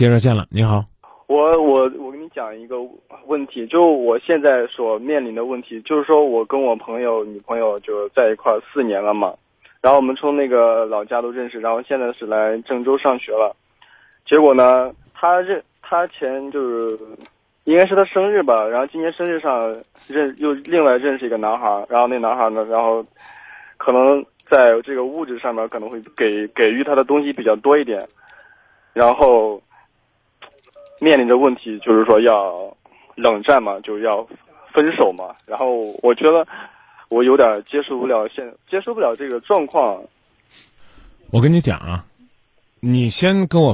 接热线了，你好。我我我跟你讲一个问题，就我现在所面临的问题，就是说我跟我朋友女朋友就在一块四年了嘛，然后我们从那个老家都认识，然后现在是来郑州上学了，结果呢，他认他前就是应该是他生日吧，然后今年生日上认又另外认识一个男孩，然后那男孩呢，然后可能在这个物质上面可能会给给予他的东西比较多一点，然后。面临着问题就是说要冷战嘛，就要分手嘛。然后我觉得我有点接受不了现接受不了这个状况。我跟你讲啊，你先跟我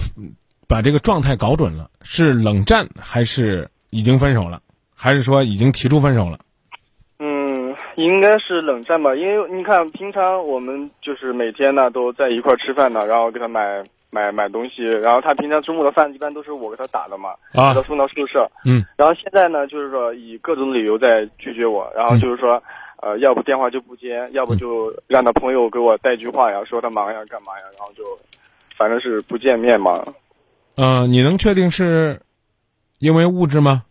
把这个状态搞准了，是冷战还是已经分手了，还是说已经提出分手了？嗯，应该是冷战吧，因为你看平常我们就是每天呢都在一块吃饭呢，然后给他买。买买东西，然后他平常中午的饭一般都是我给他打的嘛，给他送到宿舍。嗯，然后现在呢，就是说以各种理由在拒绝我，然后就是说，呃，要不电话就不接，要不就让他朋友给我带句话呀，说他忙呀，干嘛呀，然后就，反正是不见面嘛。嗯，你能确定是，因为物质吗？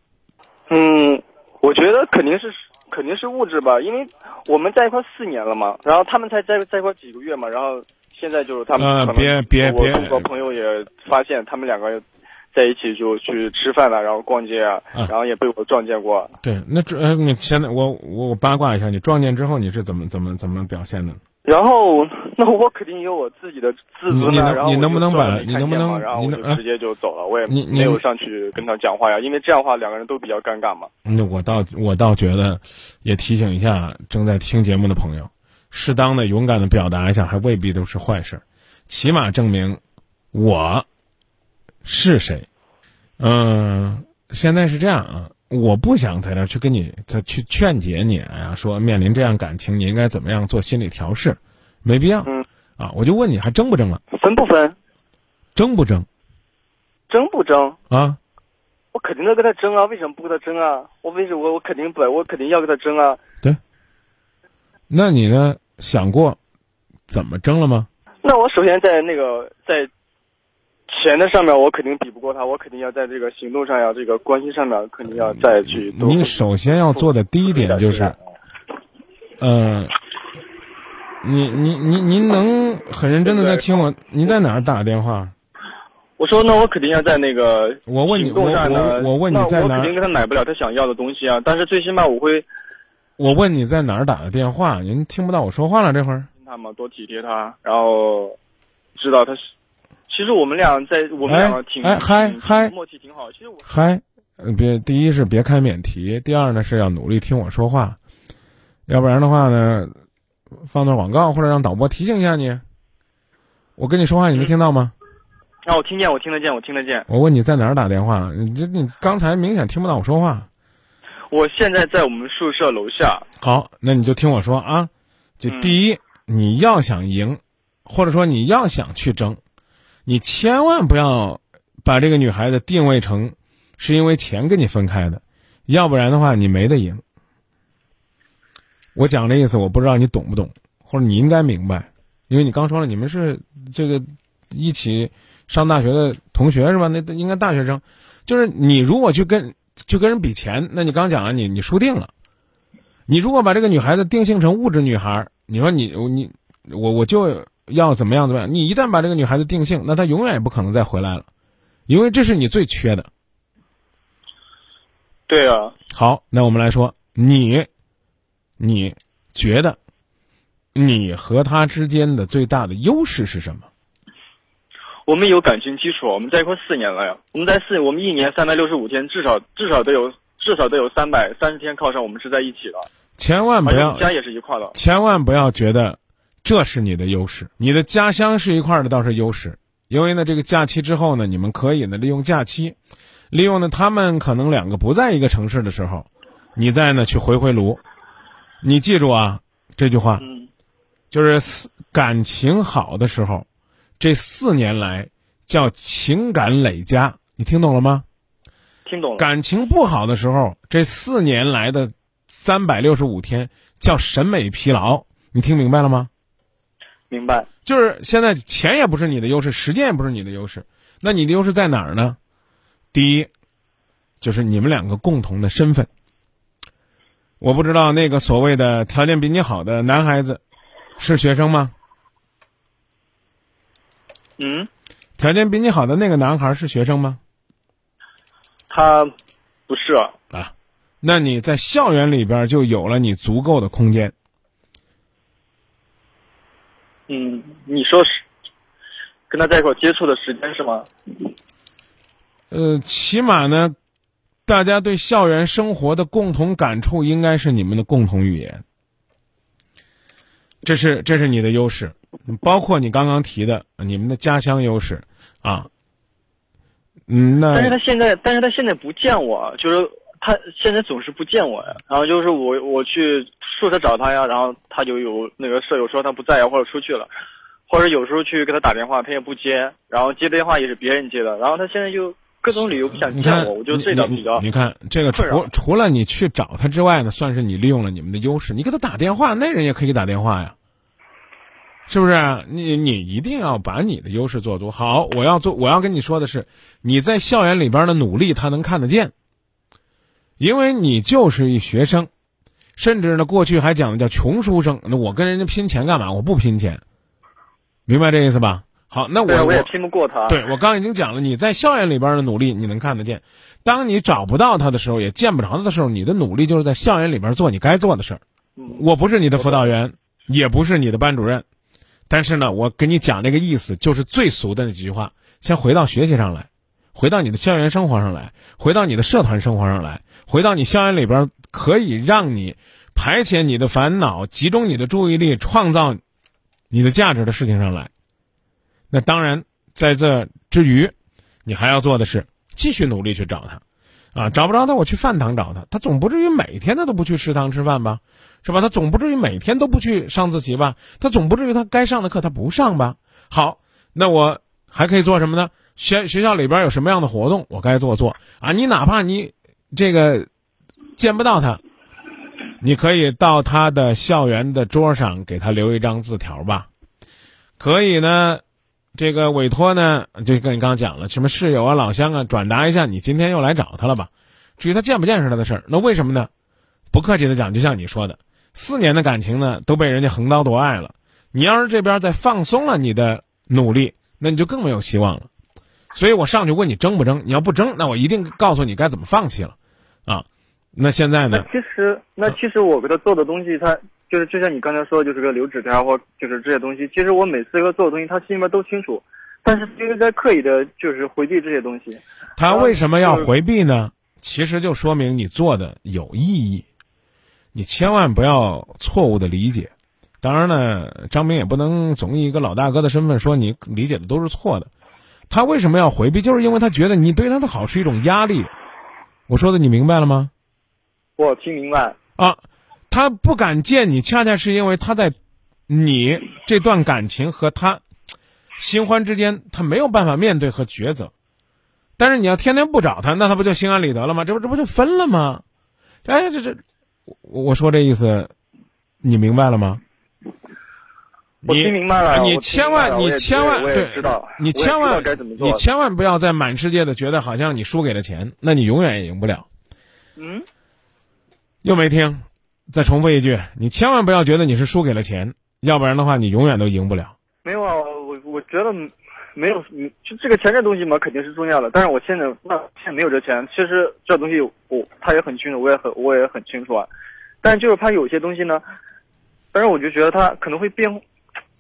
嗯，我觉得肯定是肯定是物质吧，因为我们在一块四年了嘛，然后他们才在在一块几个月嘛，然后。现在就是他们可能别别别，我和朋友也发现他们两个在一起就去吃饭了，然后逛街啊，然后也被我撞见过。对，那这你现在我我我八卦一下，你撞见之后你是怎么怎么怎么表现的？然后那我肯定有我自己的自尊啊，然后你能不能把你能不能然后我就直接就走了，我也你没有上去跟他讲话呀，因为这样的话两个人都比较尴尬嘛。那我倒我倒觉得，也提醒一下正在听节目的朋友。适当的、勇敢的表达一下，还未必都是坏事，起码证明我是谁。嗯，现在是这样啊，我不想在这去跟你再去劝解你呀，说面临这样感情，你应该怎么样做心理调试，没必要。嗯。啊，我就问你，还争不争了？分不分？争不争？争不争？啊？我肯定要跟他争啊！为什么不跟他争啊？我为什么我我肯定不，我肯定要跟他争啊！对。那你呢？想过怎么争了吗？那我首先在那个在钱的上面，我肯定比不过他，我肯定要在这个行动上要这个关系上面，肯定要再去。你首先要做的第一点就是，嗯，你你你您能很认真的在听我？你在哪儿打电话？我说，那我肯定要在那个我问你，我我我问你在哪？我肯定跟他买不了他想要的东西啊，但是最起码我会。我问你在哪儿打的电话？您听不到我说话了？这会儿他嘛，多体贴他，然后知道他是。其实我们俩在我们俩挺哎嗨嗨默契挺好。其实我嗨，别第一是别开免提，第二呢是要努力听我说话，要不然的话呢，放段广告或者让导播提醒一下你。我跟你说话，你能听到吗？啊，我听见，我听得见，我听得见。我问你在哪儿打电话？你这你刚才明显听不到我说话。我现在在我们宿舍楼下。好，那你就听我说啊，就第一，你要想赢，或者说你要想去争，你千万不要把这个女孩子定位成是因为钱跟你分开的，要不然的话你没得赢。我讲这意思，我不知道你懂不懂，或者你应该明白，因为你刚说了你们是这个一起上大学的同学是吧？那应该大学生，就是你如果去跟。就跟人比钱，那你刚讲了，你你输定了。你如果把这个女孩子定性成物质女孩，你说你你我我就要怎么样怎么样？你一旦把这个女孩子定性，那她永远也不可能再回来了，因为这是你最缺的。对啊。好，那我们来说，你你觉得你和她之间的最大的优势是什么？我们有感情基础，我们在一块四年了呀。我们在四，我们一年三百六十五天，至少至少得有至少得有三百三十天靠上我们是在一起的。千万不要家也是一块的。千万不要觉得这是你的优势，你的家乡是一块的倒是优势。因为呢，这个假期之后呢，你们可以呢利用假期，利用呢他们可能两个不在一个城市的时候，你再呢去回回炉。你记住啊，这句话，就是感情好的时候。这四年来叫情感累加，你听懂了吗？听懂了。感情不好的时候，这四年来的三百六十五天叫审美疲劳，你听明白了吗？明白。就是现在钱也不是你的优势，时间也不是你的优势，那你的优势在哪儿呢？第一，就是你们两个共同的身份。我不知道那个所谓的条件比你好的男孩子是学生吗？嗯，条件比你好的那个男孩是学生吗？他不是。啊，那你在校园里边就有了你足够的空间。嗯，你说是跟他在一块接触的时间是吗？呃，起码呢，大家对校园生活的共同感触应该是你们的共同语言。这是这是你的优势，包括你刚刚提的你们的家乡优势啊。嗯，那但是他现在，但是他现在不见我，就是他现在总是不见我呀。然后就是我我去宿舍找他呀，然后他就有那个舍友说他不在呀，或者出去了，或者有时候去给他打电话，他也不接，然后接电话也是别人接的，然后他现在就各种理由不想见我，我觉得这点比较你看这个除除了你去找他之外呢，算是你利用了你们的优势，你给他打电话，那人也可以打电话呀。是不是？你你一定要把你的优势做足。好，我要做，我要跟你说的是，你在校园里边的努力，他能看得见。因为你就是一学生，甚至呢，过去还讲的叫穷书生。那我跟人家拼钱干嘛？我不拼钱，明白这意思吧？好，那我我也拼不过他。对我刚已经讲了，你在校园里边的努力，你能看得见。当你找不到他的时候，也见不着他的时候，你的努力就是在校园里边做你该做的事儿。我不是你的辅导员，也不是你的班主任。但是呢，我跟你讲这个意思，就是最俗的那几句话。先回到学习上来，回到你的校园生活上来，回到你的社团生活上来，回到你校园里边可以让你排遣你的烦恼、集中你的注意力、创造你的价值的事情上来。那当然，在这之余，你还要做的是继续努力去找他。啊，找不着他，我去饭堂找他。他总不至于每天他都不去食堂吃饭吧，是吧？他总不至于每天都不去上自习吧？他总不至于他该上的课他不上吧？好，那我还可以做什么呢？学学校里边有什么样的活动，我该做做啊？你哪怕你这个见不到他，你可以到他的校园的桌上给他留一张字条吧。可以呢。这个委托呢，就跟你刚刚讲了，什么室友啊、老乡啊，转达一下你今天又来找他了吧？至于他见不见是他的事儿。那为什么呢？不客气的讲，就像你说的，四年的感情呢都被人家横刀夺爱了。你要是这边再放松了你的努力，那你就更没有希望了。所以我上去问你争不争？你要不争，那我一定告诉你该怎么放弃了。啊，那现在呢？其实，那其实我给他做的东西，他。就是就像你刚才说，就是个留纸条或就是这些东西。其实我每次要做的东西，他心里面都清楚，但是就是在刻意的，就是回避这些东西。他为什么要回避呢？其实就说明你做的有意义，你千万不要错误的理解。当然呢，张明也不能总以一个老大哥的身份说你理解的都是错的。他为什么要回避？就是因为他觉得你对他的好是一种压力。我说的你明白了吗？我听明白啊。他不敢见你，恰恰是因为他在你这段感情和他新欢之间，他没有办法面对和抉择。但是你要天天不找他，那他不就心安理得了吗？这不这不就分了吗？哎，这这，我我说这意思，你明白了吗？我听明白了。你千万，你千万对，你千万，你千万不要再满世界的觉得好像你输给了钱，那你永远也赢不了。嗯，又没听。再重复一句，你千万不要觉得你是输给了钱，要不然的话，你永远都赢不了。没有啊，我我觉得没有，就这个钱这东西嘛，肯定是重要的。但是我现在那现在没有这钱，其实这东西我他也很清楚，我也很我也很清楚啊。但是就是他有些东西呢，但是我就觉得他可能会变，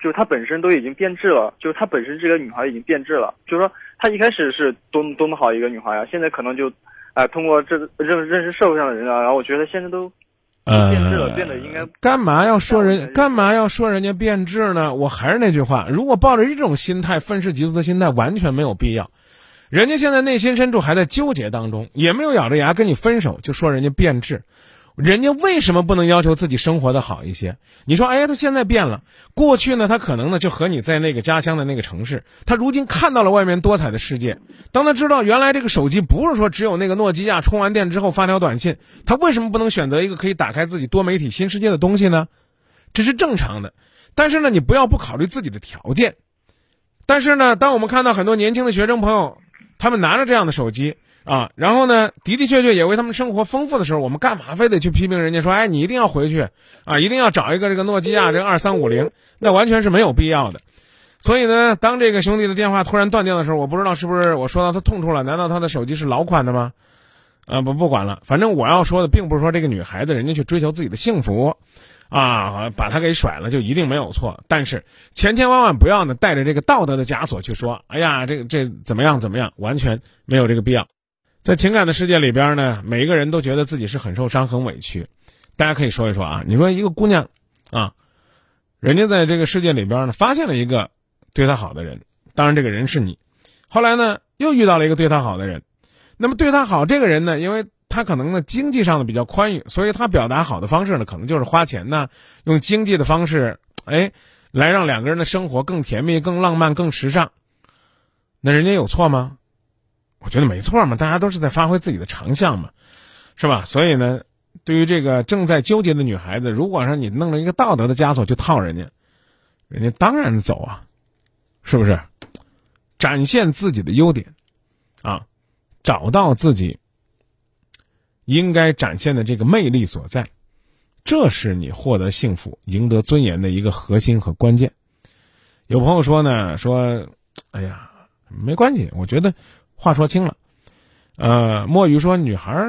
就是他本身都已经变质了，就是他本身这个女孩已经变质了。就是说，他一开始是多么多么好一个女孩呀，现在可能就，啊，通过这认认识社会上的人啊，然后我觉得现在都。变质了，变得应该干嘛要说人干嘛要说人家变质呢？我还是那句话，如果抱着这种心态愤世嫉俗的心态，完全没有必要。人家现在内心深处还在纠结当中，也没有咬着牙跟你分手，就说人家变质。人家为什么不能要求自己生活的好一些？你说，哎呀，他现在变了。过去呢，他可能呢就和你在那个家乡的那个城市。他如今看到了外面多彩的世界。当他知道原来这个手机不是说只有那个诺基亚充完电之后发条短信，他为什么不能选择一个可以打开自己多媒体新世界的东西呢？这是正常的。但是呢，你不要不考虑自己的条件。但是呢，当我们看到很多年轻的学生朋友他们拿着这样的手机啊，然后呢，的的确确也为他们生活丰富的时候，我们干嘛非得去批评人家说，哎，你一定要回去啊，一定要找一个这个诺基亚这个二三五零，那完全是没有必要的。所以呢，当这个兄弟的电话突然断掉的时候，我不知道是不是我说到他痛处了？难道他的手机是老款的吗？啊，不不管了，反正我要说的并不是说这个女孩子人家去追求自己的幸福，啊，把他给甩了就一定没有错。但是千千万万不要呢带着这个道德的枷锁去说，哎呀，这个这怎么样怎么样，完全没有这个必要。在情感的世界里边呢，每一个人都觉得自己是很受伤、很委屈。大家可以说一说啊，你说一个姑娘啊，人家在这个世界里边呢发现了一个对她好的人，当然这个人是你，后来呢又遇到了一个对她好的人。那么对她好这个人呢，因为他可能呢经济上的比较宽裕，所以他表达好的方式呢，可能就是花钱呢，用经济的方式，哎，来让两个人的生活更甜蜜、更浪漫、更时尚。那人家有错吗？我觉得没错嘛，大家都是在发挥自己的长项嘛，是吧？所以呢，对于这个正在纠结的女孩子，如果说你弄了一个道德的枷锁去套人家，人家当然走啊，是不是？展现自己的优点，啊。找到自己应该展现的这个魅力所在，这是你获得幸福、赢得尊严的一个核心和关键。有朋友说呢，说，哎呀，没关系，我觉得话说清了。呃，墨鱼说，女孩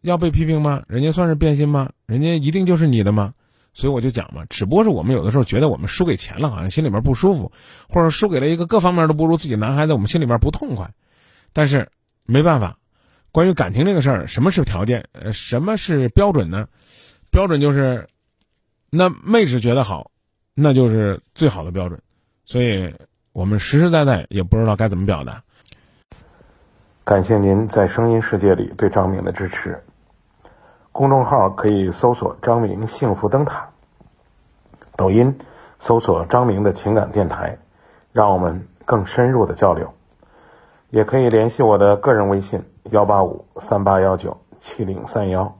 要被批评吗？人家算是变心吗？人家一定就是你的吗？所以我就讲嘛，只不过是我们有的时候觉得我们输给钱了，好像心里边不舒服，或者输给了一个各方面都不如自己男孩子，我们心里边不痛快。但是。没办法，关于感情这个事儿，什么是条件？呃，什么是标准呢？标准就是，那妹子觉得好，那就是最好的标准。所以我们实实在在也不知道该怎么表达。感谢您在声音世界里对张明的支持。公众号可以搜索“张明幸福灯塔”，抖音搜索“张明的情感电台”，让我们更深入的交流。也可以联系我的个人微信：幺八五三八幺九七零三幺。